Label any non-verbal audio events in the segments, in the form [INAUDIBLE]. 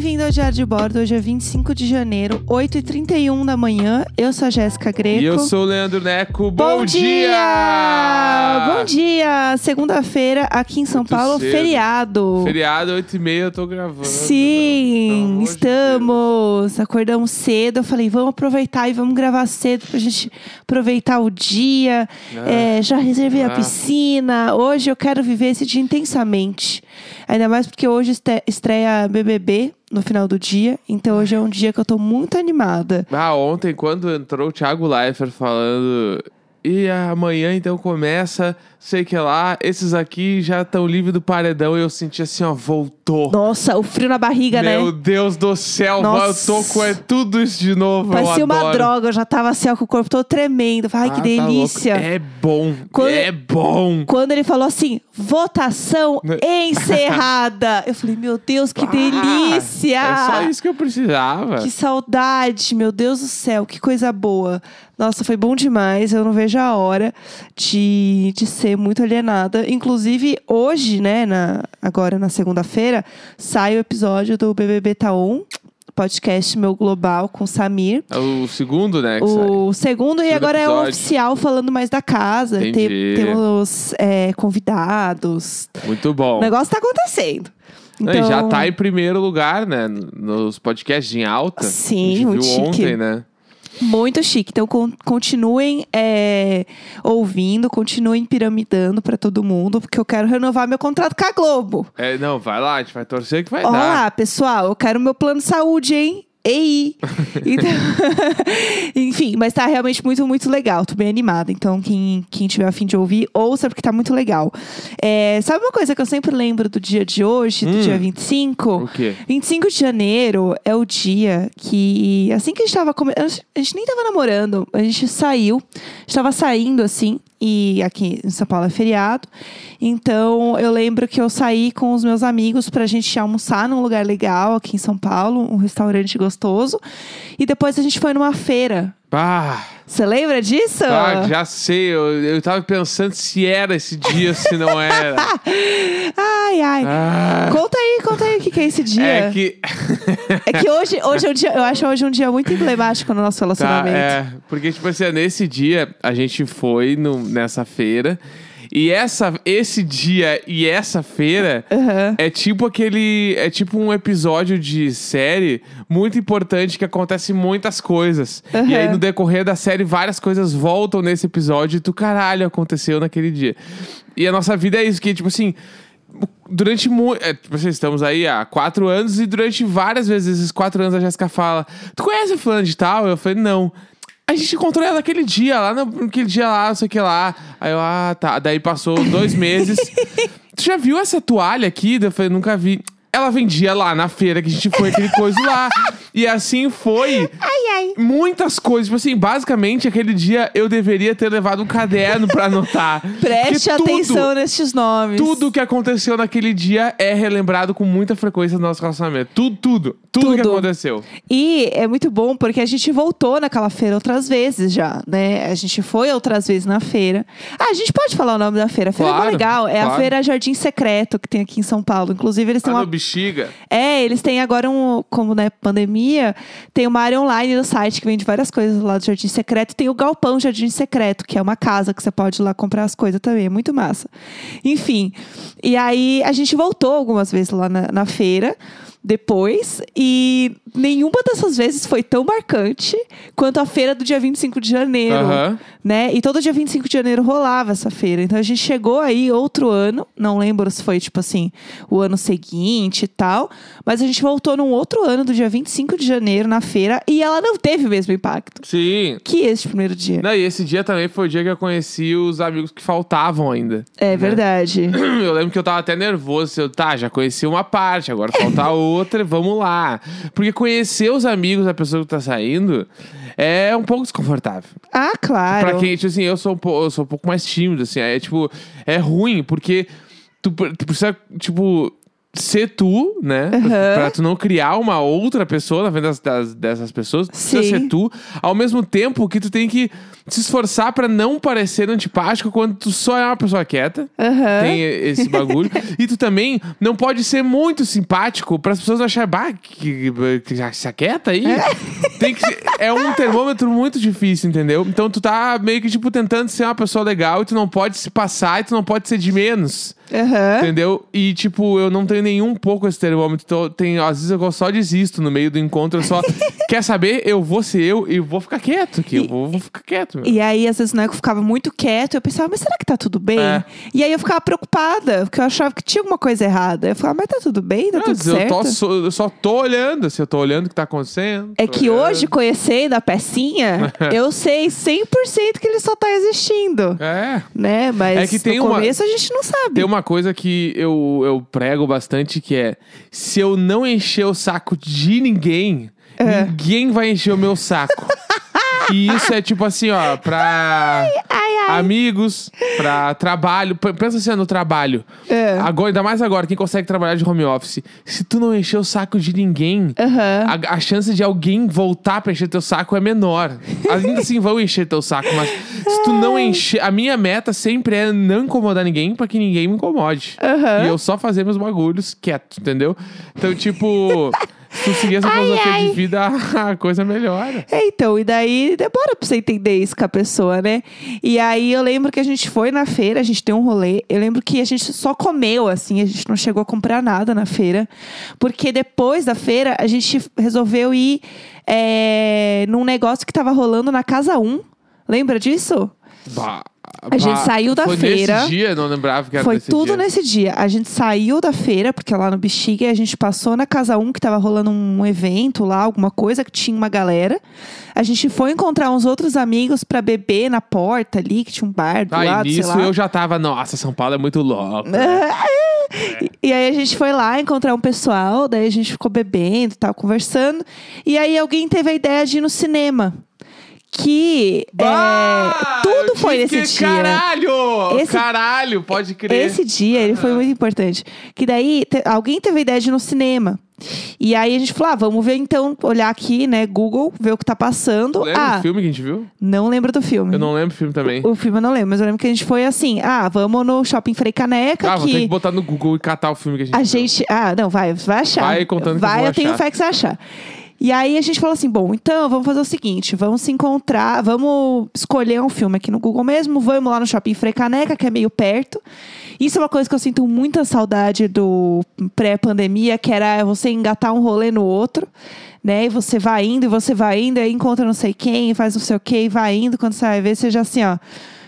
bem-vindo ao Diário de Bordo. Hoje é 25 de janeiro, 8h31 da manhã. Eu sou a Jéssica Greco. E eu sou o Leandro Neco. Bom, Bom, dia! Bom dia! Segunda-feira, aqui em São Muito Paulo, cedo. feriado. Feriado, 8h30, eu tô gravando. Sim, amor de estamos. Acordamos cedo. Eu falei, vamos aproveitar e vamos gravar cedo pra gente aproveitar o dia. Ah. É, já reservei a Ah. piscina. Hoje eu quero viver esse dia intensamente. Ainda mais porque hoje estreia BBB no final do dia. Então hoje é um dia que eu tô muito animada. Ah, ontem, quando entrou o Thiago Leifert falando. E amanhã então começa, sei que lá, esses aqui já estão livres do paredão. E eu senti assim, ó, voltou. Nossa, o frio na barriga, Meu né? Deus do céu, Nossa. eu tô com é tudo isso de novo. Parecia uma droga. Eu já tava assim, ó, com o corpo todo tremendo. Ai, que Ah, tá louco. delícia. É bom, Quando- é bom. Quando ele falou assim, votação Né? [LAUGHS] encerrada. eu falei, meu Deus, que Ah, delícia! É só isso que eu precisava. Que saudade, meu Deus do céu, que coisa boa. Nossa, foi bom demais. Eu não vejo a hora de, de ser muito alienada. Inclusive, hoje, né, na, agora na segunda-feira, sai o episódio do BBB Taon, podcast meu global com o Samir. É o segundo, né? O segundo, e agora é o episódio. oficial falando mais da casa. Tem- Entendi. temos é, convidados. Muito bom. O negócio tá acontecendo. Não, Então, e já tá em primeiro lugar, né? Nos podcasts em alta. Sim, muito viu chique. ontem, né? Muito chique. Então, con- continuem é, ouvindo, continuem piramidando pra todo mundo, porque eu quero renovar meu contrato com a Globo. É, não, vai lá, a gente vai torcer que vai Olha dar. lá, pessoal, eu quero meu plano de saúde, hein? Ei! Então, [LAUGHS] enfim, mas tá realmente muito, muito legal. Tô bem animada. Então, quem, quem tiver a fim de ouvir, ouça, porque tá muito legal. É, sabe uma coisa que eu sempre lembro do dia de hoje, do Hum. dia 25? O quê? 25 de janeiro é o dia que, assim que a gente tava. A gente nem tava namorando, a gente saiu, estava saindo assim, e aqui em São Paulo é feriado. Então eu lembro que eu saí com os meus amigos pra gente almoçar num lugar legal aqui em São Paulo, um restaurante gostoso. E depois a gente foi numa feira. Você lembra disso? ah, já sei. Eu, eu tava pensando se era esse dia, se não era. [LAUGHS] Ai, ai. Ah, Conta aí, conta aí o que, que é esse dia. é que. [LAUGHS] É que hoje, hoje é um dia, eu acho hoje um dia muito emblemático no nosso Tá, relacionamento. é. Porque, tipo assim, nesse dia, a gente foi no, nessa feira. E essa, esse dia e essa feira Aham. é tipo aquele. É tipo um episódio de série muito importante que acontece muitas coisas. Aham. E aí, no decorrer da série, várias coisas voltam nesse episódio e tu, caralho, aconteceu naquele dia. E a nossa vida é isso, que, tipo assim. Durante muito. É, tipo assim, estamos aí há quatro anos e durante várias vezes esses quatro anos a Jéssica fala: Tu conhece a fulano de tal? Eu falei, não. A gente encontrou ela naquele dia, lá no- naquele dia lá, não sei o que lá. Aí eu, ah, tá. Daí passou dois [LAUGHS] meses. tu já viu essa toalha aqui? Eu falei, nunca vi. Ela vendia lá na feira que a gente foi, aquele coisa lá. E assim foi. Ai, ai. Muitas coisas. Tipo assim, basicamente, aquele dia eu deveria ter levado um caderno pra anotar. [LAUGHS] Preste Porque tudo- atenção nestes nomes. tudo que aconteceu naquele dia é relembrado com muita frequência no nosso relacionamento. Tudo, tudo. Tudo, que Tudo. aconteceu. E é muito bom porque a gente voltou naquela feira outras vezes já, né? A gente foi outras vezes na feira. Ah, a gente pode falar o nome da feira. A feira é Claro, muito legal. É a claro. feira Jardim Secreto que tem aqui em São Paulo. Inclusive, eles têm Ah, uma bexiga. É, eles têm agora um, como né, pandemia, tem uma área online no site que vende várias coisas lá do Jardim Secreto. Tem o Galpão Jardim Secreto, que é uma casa que você pode ir lá comprar as coisas também. É muito massa. Enfim, e aí a gente voltou algumas vezes lá na, na feira depois e nenhuma dessas vezes foi tão marcante quanto a feira do dia 25 de janeiro, Aham. né? E todo dia 25 de janeiro rolava essa feira. Então a gente chegou aí outro ano, não lembro se foi tipo assim, o ano seguinte e tal, mas a gente voltou num outro ano do dia 25 de janeiro na feira e ela não teve o mesmo impacto Sim. que esse primeiro dia. Não, e esse dia também foi o dia que eu conheci os amigos que faltavam ainda. É verdade. [CLEARS THROAT] Eu lembro que eu tava até nervoso. Eu, tá, já conheci uma parte, agora falta outra, [LAUGHS] vamos lá. Porque conhecer os amigos da pessoa que tá saindo é um pouco desconfortável. Ah, claro. Pra quem, tipo assim, eu sou, um pouco, eu sou um pouco mais tímido, assim. É tipo, é ruim, porque tu, tu precisa, tipo, ser tu, né? Aham. Pra tu não criar uma outra pessoa na frente das, das- dessas pessoas. Tu precisa Sim. ser tu. Ao mesmo tempo que tu tem que se esforçar pra não parecer antipático quando tu só é uma pessoa quieta. Aham. Tem esse bagulho. [LAUGHS] e tu também não pode ser muito simpático para as pessoas acharem, bah, que, que já se aquieta aí. Tem que é um termômetro muito difícil, entendeu? Então tu tá meio que, tipo, tentando ser uma pessoa legal e tu não pode se passar e tu não pode ser de menos. Aham. Entendeu? E, tipo, eu não tenho nenhum pouco esse termômetro. Então, tem, às vezes eu só desisto no meio do encontro. Eu só. [LAUGHS] Quer saber? Eu vou ser eu e vou ficar quieto aqui. Eu vou, vou ficar quieto. meu. E aí, às vezes, o Neco ficava muito quieto. Eu pensava, mas será que tá tudo bem? É. E aí eu ficava preocupada, porque eu achava que tinha alguma coisa errada. Eu falava, mas tá tudo bem? Tá Não, tudo eu, certo? tô só, eu só tô olhando, assim, eu tô olhando o que tá acontecendo. É que olhando. hoje, conhecendo a pecinha, [LAUGHS] eu sei 100% que ele só tá existindo. É. Né? Mas É que tem no uma- começo a gente não sabe. Tem uma coisa que eu, eu prego bastante que é: se eu não encher o saco de ninguém, É. ninguém vai encher o meu saco. [LAUGHS] e isso é tipo assim, ó, pra Ai, ai. amigos, pra trabalho. Pensa assim, ó, no trabalho. É. Agora, ainda mais agora, quem consegue trabalhar de home office. Se tu não encher o saco de ninguém, Aham. a, a chance de alguém voltar pra encher teu saco é menor. Ainda assim vão encher teu saco, mas se tu não encher. A minha meta sempre é não incomodar ninguém pra que ninguém me incomode. Aham. E eu só fazer meus bagulhos quieto, entendeu? Então, tipo, [LAUGHS] se tu seguir essa filosofia ai. de vida, [LAUGHS] a coisa melhora. É, então, e daí demora pra você entender isso com a pessoa, né? E aí eu lembro que a gente foi na feira, a gente deu um rolê. Eu lembro que a gente só comeu, assim, a gente não chegou a comprar nada na feira. Porque depois da feira, a gente resolveu ir é, num negócio que tava rolando na Casa 1. Lembra disso? Bah, A gente bah, saiu da foi feira. Nesse dia, não lembrava que era Foi nesse tudo dia. nesse dia. A gente saiu da feira, porque lá no Bexiga, a gente passou na Casa 1, que tava rolando um evento lá, alguma coisa, que tinha uma galera. A gente foi encontrar uns outros amigos pra beber na porta ali, que tinha um bar do Ah, lado, e nisso lá. eu já tava, nossa, São Paulo é muito louco. [LAUGHS] E- E aí a gente foi lá encontrar um pessoal, daí a gente ficou bebendo, tal, conversando. E aí alguém teve a ideia de ir no cinema. Que é, Bah, tudo eu foi nesse que- dia. Caralho! Esse- Caralho, pode crer. Esse dia, ele foi muito importante. Que daí, te- alguém teve a ideia de ir no cinema. E aí a gente falou, ah, vamos ver então, olhar aqui, né, Google, ver o que tá passando. Lembra ah, do filme que a gente viu? não lembro do filme. Eu não lembro o filme também. O filme eu não lembro, mas eu lembro que a gente foi assim, ah, vamos no Shopping Frei Caneca, Ah, vou ter que que botar no Google e catar o filme que a gente a viu. gente... Ah, não, vai, vai achar. Vai contando que eu Vai, vou eu tenho fé que você vai achar. E aí a gente falou assim, bom, então vamos fazer o seguinte, vamos se encontrar, vamos escolher um filme aqui no Google mesmo, vamos lá no Shopping Frei Caneca, que é meio perto. Isso é uma coisa que eu sinto muita saudade do pré-pandemia, que era você engatar um rolê no outro, né? E você vai indo, e você vai indo, aí encontra não sei quem, faz não sei o quê, e vai indo, quando você vai ver, você já assim, ó,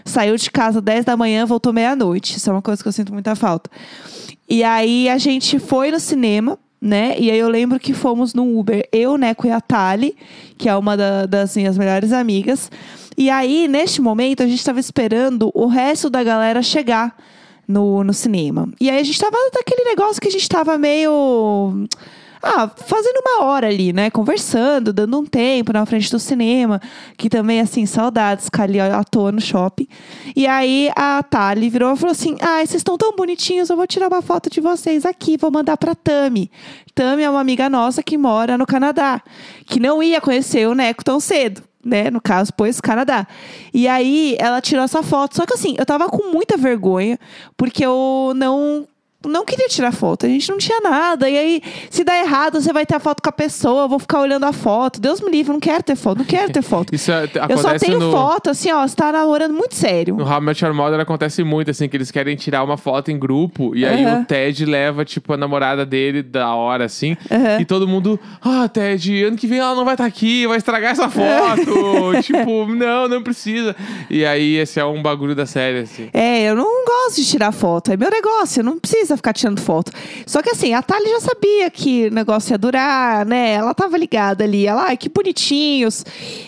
saiu de casa 10 da manhã, voltou meia-noite. Isso é uma coisa que eu sinto muita falta. E aí a gente foi no cinema, né? E aí eu lembro que fomos no Uber, eu, Neco e a Thali, que é uma da- das minhas melhores amigas. E aí, neste momento, a gente estava esperando o resto da galera chegar no, no cinema. E aí a gente tava daquele negócio que a gente tava meio. Ah, fazendo uma hora ali, né? Conversando, dando um tempo na frente do cinema. Que também, assim, saudades, ficar ali à toa no shopping. E aí a Thali virou e falou assim: Ai, vocês estão tão bonitinhos, eu vou tirar uma foto de vocês aqui, vou mandar pra Tami. Tami é uma amiga nossa que mora no Canadá, que não ia conhecer o Neco tão cedo. Né, no caso, pois Canadá. E aí ela tirou essa foto. Só que assim, eu tava com muita vergonha, porque eu não não queria tirar foto, a gente não tinha nada. E aí, se dá errado, você vai ter a foto com a pessoa, eu vou ficar olhando a foto. Deus me livre, eu não quero ter foto, não quero ter foto. [LAUGHS] Isso é- eu só tenho no, foto, assim, ó, você tá namorando muito sério. no How Met Your Mother acontece muito, assim, que eles querem tirar uma foto em grupo e aí Aham. o Ted leva, tipo, a namorada dele da hora, assim, Aham. e todo mundo, ah, Ted, ano que vem ela não vai estar aqui, vai estragar essa foto. [LAUGHS] tipo, não, não precisa. E aí esse é um bagulho da série, assim. É, eu não gosto de tirar foto. É meu negócio, não precisa ficar tirando foto. Só que assim, a Thali já sabia que o negócio ia durar, né? Ela tava ligada ali. Ela, ai, que bonitinhos.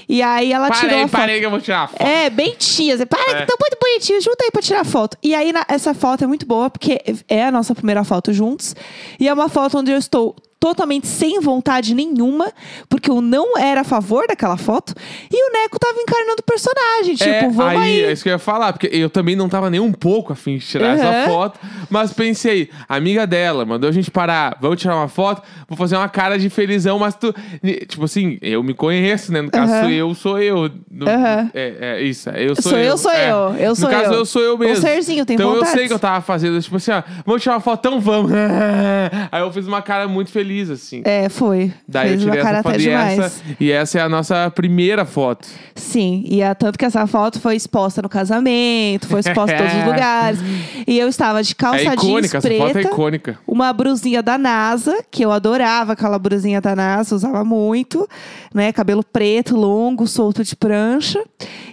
E aí ela tirou Parei, a foto. parei que eu vou tirar a foto. É, bem tia. Você, para, É. que tão muito bonitinho. Junta aí pra tirar foto. E aí, na- essa foto é muito boa, porque é a nossa primeira foto juntos. E é uma foto onde eu estou totalmente sem vontade nenhuma, porque eu não era a favor daquela foto, e o Neco tava encarnando o personagem, tipo, é, vamos aí. É isso que eu ia falar, porque eu também não tava nem um pouco afim de tirar essa Aham. foto, mas pensei, amiga dela, mandou a gente parar, vamos tirar uma foto, vou fazer uma cara de felizão, mas tu. Tipo assim, eu me conheço, né? No caso, sou eu, sou eu. No- Aham. é, é isso, é, eu sou, Sou eu, sou É. eu, eu sou No caso, eu. eu sou eu mesmo. Um serzinho, tem Então eu vontade. sei que eu tava fazendo, tipo assim, ó, vamos tirar uma foto, então vamos. [LAUGHS] Aí eu fiz uma cara muito feliz, assim. É, foi. Daí Fez eu tirei uma cara essa até foto e demais. essa, e essa é a nossa primeira foto. Sim, e é tanto que essa foto foi exposta no casamento, foi exposta em todos os [LAUGHS] lugares. E eu estava de calça É jeans icônica, essa preta, foto é icônica. uma brusinha da NASA, que eu adorava aquela brusinha da NASA, usava muito, né? Cabelo preto, longo, solto de prancha.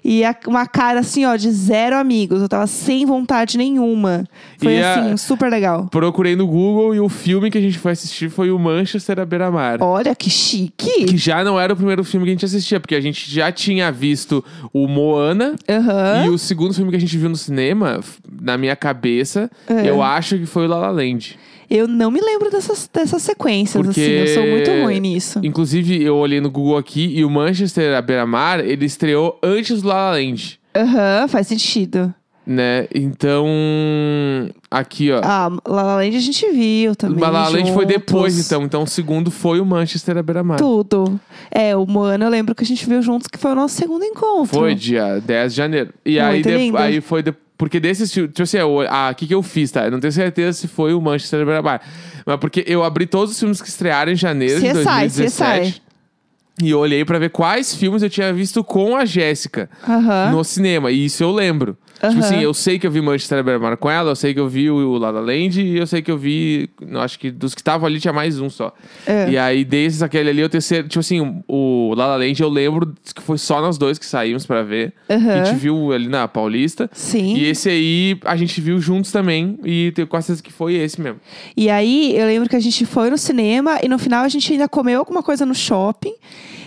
E a- uma cara assim, ó, de zero amigos. Eu tava sem vontade nenhuma. Foi E a- assim, super legal. Procurei no Google e o filme que a gente foi assistir foi o Manchester à beira-mar. Olha que chique. Que já não era o primeiro filme que a gente assistia, porque a gente já tinha visto o Moana. Aham. E o segundo filme que a gente viu no cinema, na minha cabeça, É. eu acho que foi o La La Land. Eu não me lembro dessas, dessas sequências, Porque- assim. Eu sou muito ruim nisso. Inclusive, eu olhei no Google aqui e o Manchester à beira-mar, ele estreou antes do La La Land. Aham, faz sentido. Né? Então, aqui, ó. Ah, La La Land a gente viu também. La La Land foi depois, então. Então, o segundo foi o Manchester à beira-mar. Tudo. É, o Moana eu lembro que a gente viu juntos, que foi o nosso segundo encontro. Foi dia 10 de janeiro. E aí, de- lindo. aí foi. de- porque desses filmes. Tipo assim, o ah, que, que eu fiz, tá? Eu não tenho certeza se foi o Manchester Beira-Mar. Mas porque eu abri todos os filmes que estrearam em janeiro de CSI, 2017. E eu olhei pra ver quais filmes eu tinha visto com a Jéssica Aham. no cinema. E isso eu lembro. Tipo Aham. assim, eu sei que eu vi Manchester Beira-Mar com ela, eu sei que eu vi o La La Land e eu sei que eu vi. Acho que dos que estavam ali tinha mais um só. É. E aí, desses, aquele ali, eu tenho certeza. Tipo assim, o La La Land eu lembro que foi só nós dois que saímos pra ver. Aham. A gente viu ali na Paulista. Sim. E esse aí a gente viu juntos também. E tenho quase certeza que foi esse mesmo. E aí, eu lembro que a gente foi no cinema e no final a gente ainda comeu alguma coisa no shopping.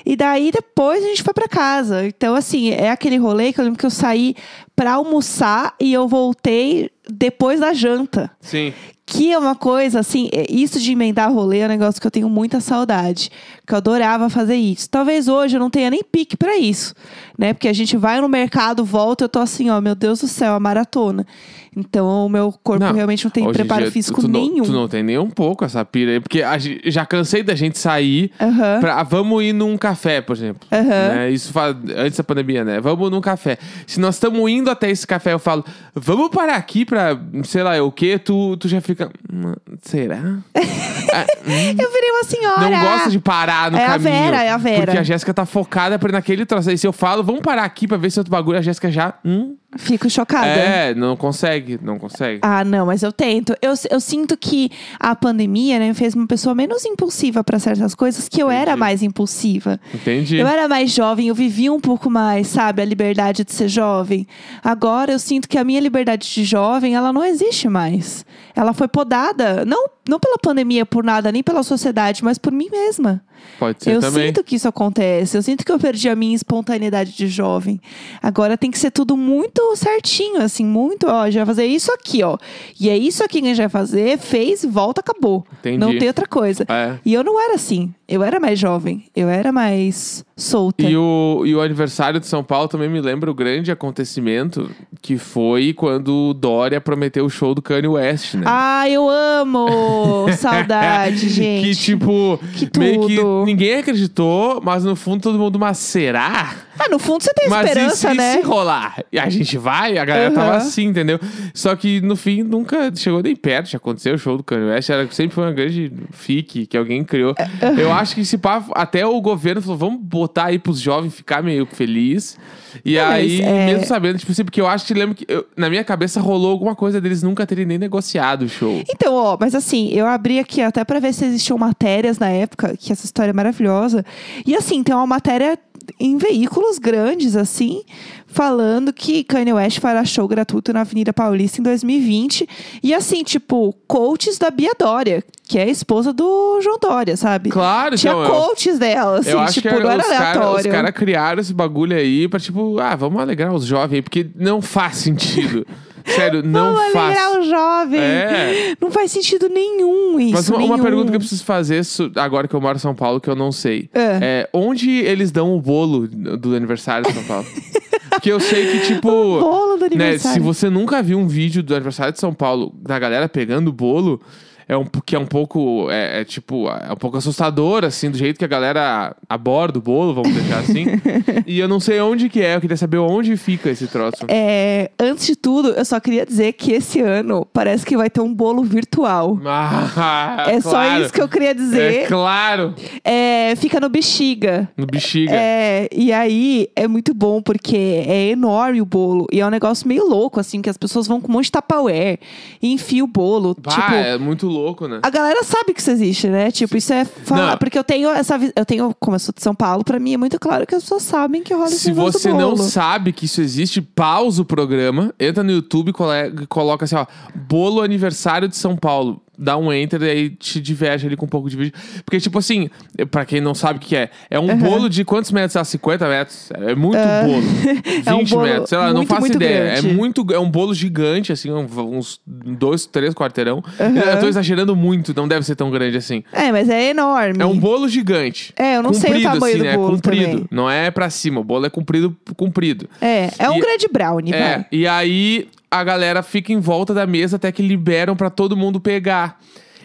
E daí depois a gente foi pra casa. Então, assim, é aquele rolê que eu lembro que eu saí pra almoçar e eu voltei depois da janta. Sim. Que é uma coisa, assim, é- isso de emendar rolê é um negócio que eu tenho muita saudade. Que eu adorava fazer isso. Talvez hoje eu não tenha nem pique pra isso, né? Porque a gente vai no mercado, volta, eu tô assim, ó, meu Deus do céu, a maratona. Então o meu corpo Não, realmente não tem preparo dia, físico tu, tu nenhum. Não, tu não tem nem um pouco essa pira aí. Porque a já cansei da gente sair. Aham. Pra, ah, vamos ir num café, por exemplo. Né? Isso faz, antes da pandemia, né? Vamos num café. Se nós estamos indo até esse café, eu falo, vamos parar aqui pra, sei lá, o quê? Tu, tu já fica. "Hum, Será? [LAUGHS] Ah, hum. Eu virei uma senhora. Não gosta de parar no É a caminho. Vera, é a Vera. Porque a Jéssica tá focada pra naquele troço. Aí se eu falo, vamos parar aqui pra ver se outro bagulho, a Jéssica já. Hum, Fico chocada. é, não consegue, não consegue. Ah, não, mas eu tento. Eu, eu sinto que a pandemia, né, fez uma pessoa menos impulsiva pra certas coisas, que eu era Entendi. mais impulsiva. Entendi. Eu era mais jovem, eu vivia um pouco mais, sabe? A liberdade de ser jovem. Agora eu sinto que a minha liberdade de jovem, ela não existe mais. Ela foi podada, não, não pela pandemia, por nada, nem pela sociedade, mas por mim mesma. Pode ser eu também. sinto que isso acontece. Eu sinto que eu perdi a minha espontaneidade de jovem. Agora tem que ser tudo muito certinho, assim, muito, ó, a gente vai fazer isso aqui, ó. E é isso aqui que a gente vai fazer, fez, volta, acabou. Entendi. Não tem outra coisa. É. E eu não era assim. Eu era mais jovem. Eu era mais solta. E o, e o aniversário de São Paulo também me lembra o grande acontecimento que foi quando Dória prometeu o show do Kanye West, né? Ah, eu amo! [LAUGHS] Saudade, gente. Que tipo, Que meio que ninguém acreditou, mas no fundo todo mundo, mas será? Ah, no fundo você tem Mas esperança, e se, né? se rolar? E a gente vai? A galera Aham. tava assim, entendeu? Só que no fim nunca chegou nem perto de acontecer o show do Kanye West. Era, sempre foi uma grande fique que alguém criou. É, Eu acho que se pá, até o governo falou, vamos botar aí pros jovens ficar meio feliz. E Não, mas, aí, é- mesmo sabendo, tipo assim, porque eu acho que lembro que eu- na minha cabeça rolou alguma coisa deles nunca terem nem negociado o show. Então, ó, mas assim, eu abri aqui até pra ver se existiam matérias na época, que essa história é maravilhosa. E assim, tem uma matéria em veículos grandes, assim, falando que Kanye West fará show gratuito na Avenida Paulista em 2020. E assim, tipo, coaches da Bia Dória, que é a esposa do João Dória, sabe? Claro, Tinha então, eu- coaches dela, assim, eu tipo, não era os caras aleatório. cara criaram esse bagulho aí pra, tipo, ah, vamos alegrar os jovens aí, porque não faz sentido. [LAUGHS] Sério, não Vamos faz. alegrar o jovem. É. Não faz sentido nenhum isso. Mas uma, uma nenhum. pergunta que eu preciso fazer agora que eu moro em São Paulo, que eu não sei. É. É, onde eles dão o bolo do aniversário de São Paulo? [LAUGHS] Porque eu sei que, tipo. Bolo do né, aniversário. se você nunca viu um vídeo do aniversário de São Paulo da galera pegando o bolo, é um, que é um pouco. É, é tipo, é um pouco assustador, assim, do jeito que a galera aborda o bolo, vamos deixar assim. [LAUGHS] e eu não sei onde que é, eu queria saber onde fica esse troço. É, antes de tudo, eu só queria dizer que esse ano parece que vai ter um bolo virtual. [LAUGHS] Ah, é só claro. isso que eu queria É dizer. claro. É, fica no Bexiga. No bexiga. É, e aí é muito bom porque é enorme o bolo. E é um negócio meio louco, assim, que as pessoas vão com um monte de Tupperware e enfiam o bolo. Bah, tipo, é muito louco, né? a galera sabe que isso existe, né? Tipo, isso é. Fala, Não. porque eu tenho essa. vi- Eu tenho, como eu sou de São Paulo, pra mim é muito claro que as pessoas sabem que rola esse Se negócio do você não bolo. sabe que isso existe, pausa o programa, entra no YouTube e cole- coloca assim, ó, bolo aniversário de São Paulo. Dá um enter e aí te diverte ali com um pouco de vídeo. Porque, tipo assim, pra quem não sabe o que é, é um bolo de quantos metros? Ah, 50 metros. É muito bolo. [LAUGHS] 20 É um bolo metros, sei lá, não muito, faço muito ideia. grande. É muito, é um bolo gigante, assim, uns dois, três quarteirão. Aham. Eu tô exagerando muito, não deve ser tão grande assim. É, mas é enorme. É um bolo gigante. É, eu não sei o Comprido, tamanho assim, do né? bolo Comprido. também. Não é pra cima. O bolo é comprido, comprido. É, é um E- grande brownie, É, vai. e aí a galera fica em volta da mesa até que liberam pra todo mundo pegar.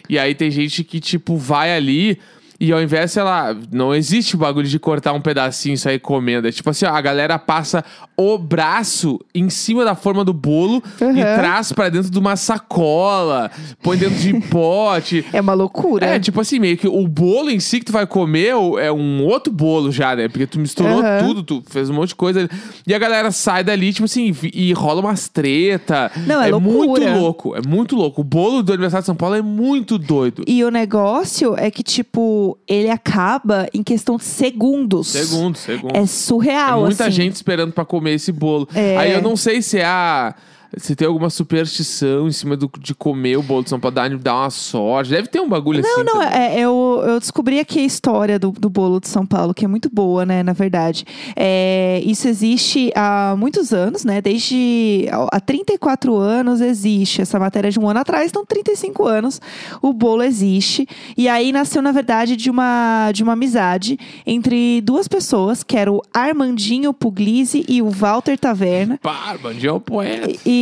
E aí tem gente que, tipo, vai ali e ao invés, sei lá, não existe o bagulho de cortar um pedacinho e sair comendo. É tipo assim, ó, a galera passa o braço em cima da forma do bolo e Uhum. traz pra dentro de uma sacola, põe dentro de [LAUGHS] pote. É uma loucura. É, tipo assim, meio que o bolo em si que tu vai comer é um outro bolo já, né? Porque tu misturou Aham. tudo, tu fez um monte de coisa. E a galera sai dali, tipo assim, e rola umas treta. Não, é muito loucura. louco, é muito louco. O bolo do aniversário de São Paulo é muito doido. E o negócio é que, tipo, ele acaba em questão de segundos. Segundo, segundo. É É surreal, muita assim. gente esperando pra comer esse bolo. É. Aí eu não sei se é a. Se tem alguma superstição em cima do, de comer o bolo de São Paulo, dar, dar uma sorte. Deve ter um bagulho assim. Não, não, também. é, eu, eu descobri aqui a história do, do bolo de São Paulo, que é muito boa, né, na verdade. É, isso existe há muitos anos, né, desde há 34 anos existe, essa matéria é de um ano atrás, então 35 anos o bolo existe. E aí nasceu, na verdade, de uma, de uma amizade entre duas pessoas, que era o Armandinho Puglisi e o Walter Taverna. Pá, Bandinho é o poeta. E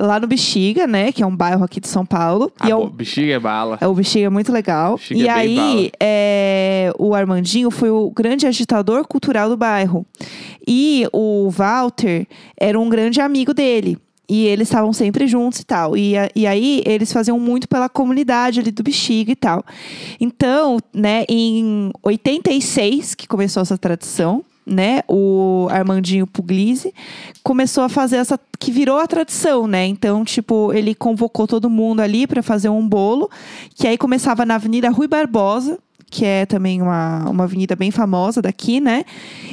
lá no Bexiga, né, que é um bairro aqui de São Paulo. Ah, e é o- bexiga é bala. é, O Bexiga é muito legal. Bexiga e é aí, é, o Armandinho foi o grande agitador cultural do bairro. E o Walter era um grande amigo dele. E eles estavam sempre juntos e tal. E, e aí, eles faziam muito pela comunidade ali do Bexiga e tal. Então, né, em 86, que começou essa tradição, né, o Armandinho Puglisi começou a fazer essa que virou a tradição, né? Então, tipo, ele convocou todo mundo ali para fazer um bolo, que aí começava na Avenida Rui Barbosa, que é também uma, uma avenida bem famosa daqui, né?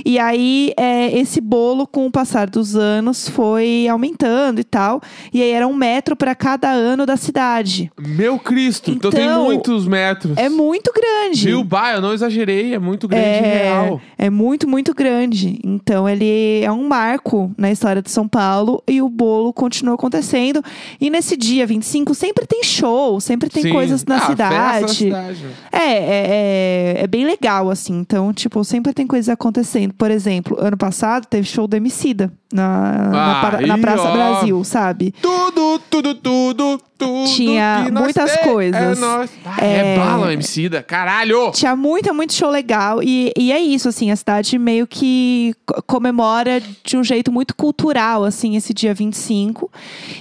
E aí, é, esse bolo, com o passar dos anos, foi aumentando e tal. E aí era um metro para cada ano da cidade. Meu Cristo, então, tem Então, muitos metros. É muito grande. Viu? Bah, eu não exagerei, é muito grande É, real. é muito, muito grande. Então, ele é um marco na história de São Paulo e o bolo continua acontecendo. E nesse dia 25 sempre tem show, sempre tem Sim. coisas na Ah, festa cidade. na cidade. É, é, é, é bem legal, assim. Então, tipo, sempre tem coisas acontecendo. Por exemplo, ano passado teve show do Emicida na, na, Ah, na aí, Praça ó. Brasil, sabe? Tudo, tudo, tudo, tudo. Tinha muitas tem, coisas. É. Ah, é... É. bala, MC da caralho! Tinha muito, muito show legal. E, e é isso, assim, a cidade meio que co- comemora de um jeito muito cultural, assim, esse dia 25.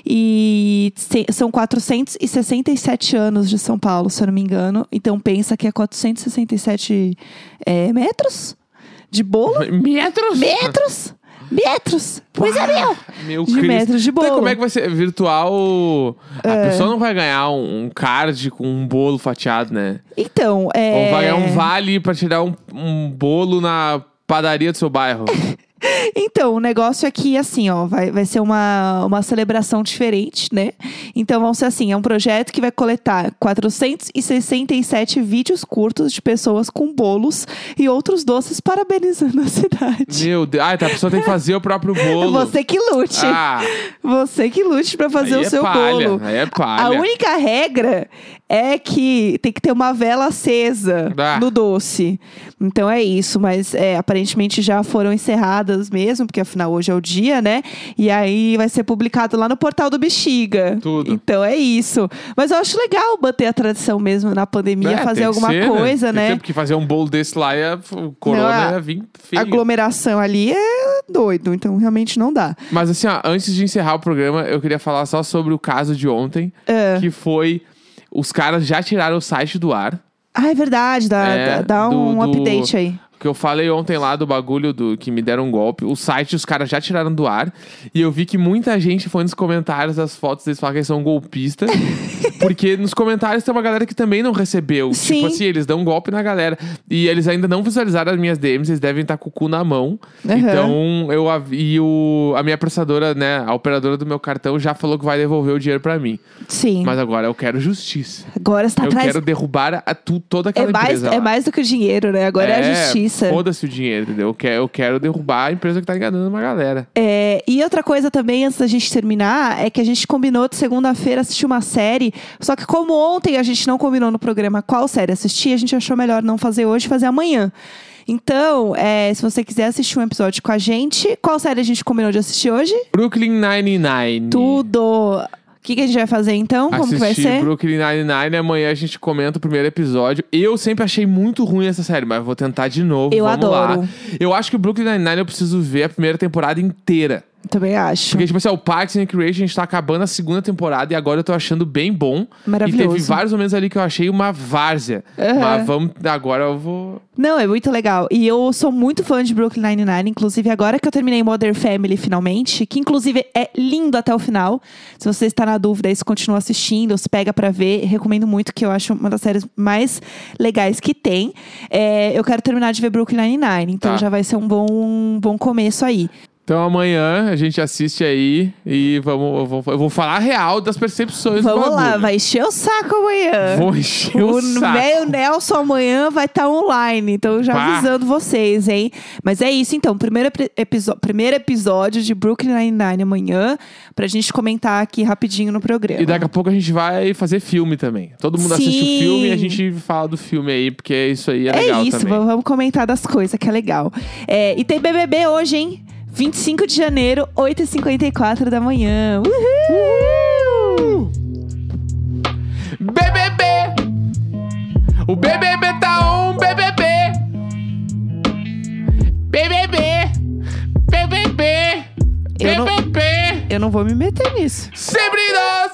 E se- são 467 anos de São Paulo, se eu não me engano. Então pensa que é 467 é, metros de bolo. [LAUGHS] Metros? Metros! Metros! Pois é, meu! Meu De Cristo. metros de Então, bolo. como é que vai ser? Virtual. A pessoa não vai ganhar um, um card com um bolo fatiado, né? Então, é. Ou vai ganhar um vale pra tirar um, um bolo na padaria do seu bairro. [LAUGHS] Então, o negócio aqui, assim, ó, vai, vai ser uma, uma celebração diferente, né? Então, vão ser assim: é um projeto que vai coletar 467 vídeos curtos de pessoas com bolos e outros doces parabenizando a cidade. Meu Deus. Ah, então a pessoa tem que fazer o próprio bolo. [LAUGHS] Você que lute. Ah, Você que lute pra fazer aí o é seu palha, bolo. Aí é A palha. única regra é que tem que ter uma vela acesa Ah. no doce. Então é isso, mas é, aparentemente já foram encerradas mesmo, porque afinal hoje é o dia, né? E aí vai ser publicado lá no portal do Bexiga. Tudo. Então é isso. Mas eu acho legal manter a tradição mesmo na pandemia, É, fazer alguma ser, coisa, Tem né? que- Porque fazer um bolo desse lá, ia, o corona Não, a- ia vir feio. Aglomeração ali é doido, então realmente não dá. Mas assim, ó, antes de encerrar o programa, eu queria falar só sobre o caso de ontem, É. que foi... Os caras já tiraram o site do ar. Ah, é verdade, dá, É, dá- dá do- um do- update aí. Que eu falei ontem lá do bagulho do que me deram um golpe. O site os caras já tiraram do ar. E eu vi que muita gente foi nos comentários das fotos deles falar que eles são golpistas. [LAUGHS] porque nos comentários tem uma galera que também não recebeu. Sim. Tipo assim, eles dão um golpe na galera. E eles ainda não visualizaram as minhas DMs, eles devem estar com o cu na mão. Aham. Então, eu e o, a minha processadora, né, a operadora do meu cartão já falou que vai devolver o dinheiro pra mim. Sim. Mas agora eu quero justiça. Agora está eu atrás. quero derrubar a, tu, toda aquela É mais, empresa. é lá. mais do que o dinheiro, né? Agora é, a justiça. Foda-se o dinheiro, entendeu? Eu quero, eu quero derrubar a empresa que tá enganando uma galera. É, e outra coisa também, antes da gente terminar, é que a gente combinou de segunda-feira assistir uma série. Só que como ontem a gente não combinou no programa qual série assistir, a gente achou melhor não fazer hoje, fazer amanhã. Então, é, se você quiser assistir um episódio com a gente, qual série a gente combinou de assistir hoje? Brooklyn Nine-Nine. Tudo. O que, que a gente vai fazer então? Como que vai Assistir ser? Brooklyn Nine-Nine. Amanhã a gente comenta o primeiro episódio. Eu sempre achei muito ruim essa série, mas vou tentar de novo. Eu Vamos adoro. lá. Eu acho que o Brooklyn Nine-Nine eu preciso ver a primeira temporada inteira. Também acho. Porque, tipo assim, ó, o Parks and Recreation a gente tá acabando a segunda temporada e agora eu tô achando bem bom. Maravilhoso. E teve vários momentos ali que eu achei uma várzea. Aham. Mas vamos. Agora eu vou. Não, é muito legal. E eu sou muito fã de Brooklyn Nine-Nine. Inclusive, agora que eu terminei Modern Family finalmente, que inclusive é lindo até o final. Se você está na dúvida aí, se continua assistindo, se pega pra ver, recomendo muito, que eu acho uma das séries mais legais que tem. É, eu quero terminar de ver Brooklyn Nine-Nine, então Tá. já vai ser um bom, um bom começo aí. Então amanhã a gente assiste aí e vamos, eu vou, eu vou falar real das percepções do Vamos lá, bagulho. vai encher o saco amanhã. Vou encher o, O saco. velho Nelson amanhã vai estar online, então já Pá. avisando vocês, hein? Mas é isso, então. Primeiro, episo- primeiro episódio de Brooklyn Nine-Nine amanhã, pra gente comentar aqui rapidinho no programa. E daqui a pouco a gente vai fazer filme também. Todo mundo assiste Sim. o filme e a gente fala do filme aí, porque isso aí é, É legal isso, também. vamos comentar das coisas, que é legal. É, e tem BBB hoje, hein? 25 de janeiro, 8h54 da manhã. Uhul! BBB! O BBB tá on, BBB! BBB! BBB! Eu não- BBB! Eu não vou me meter nisso. Sempre nós!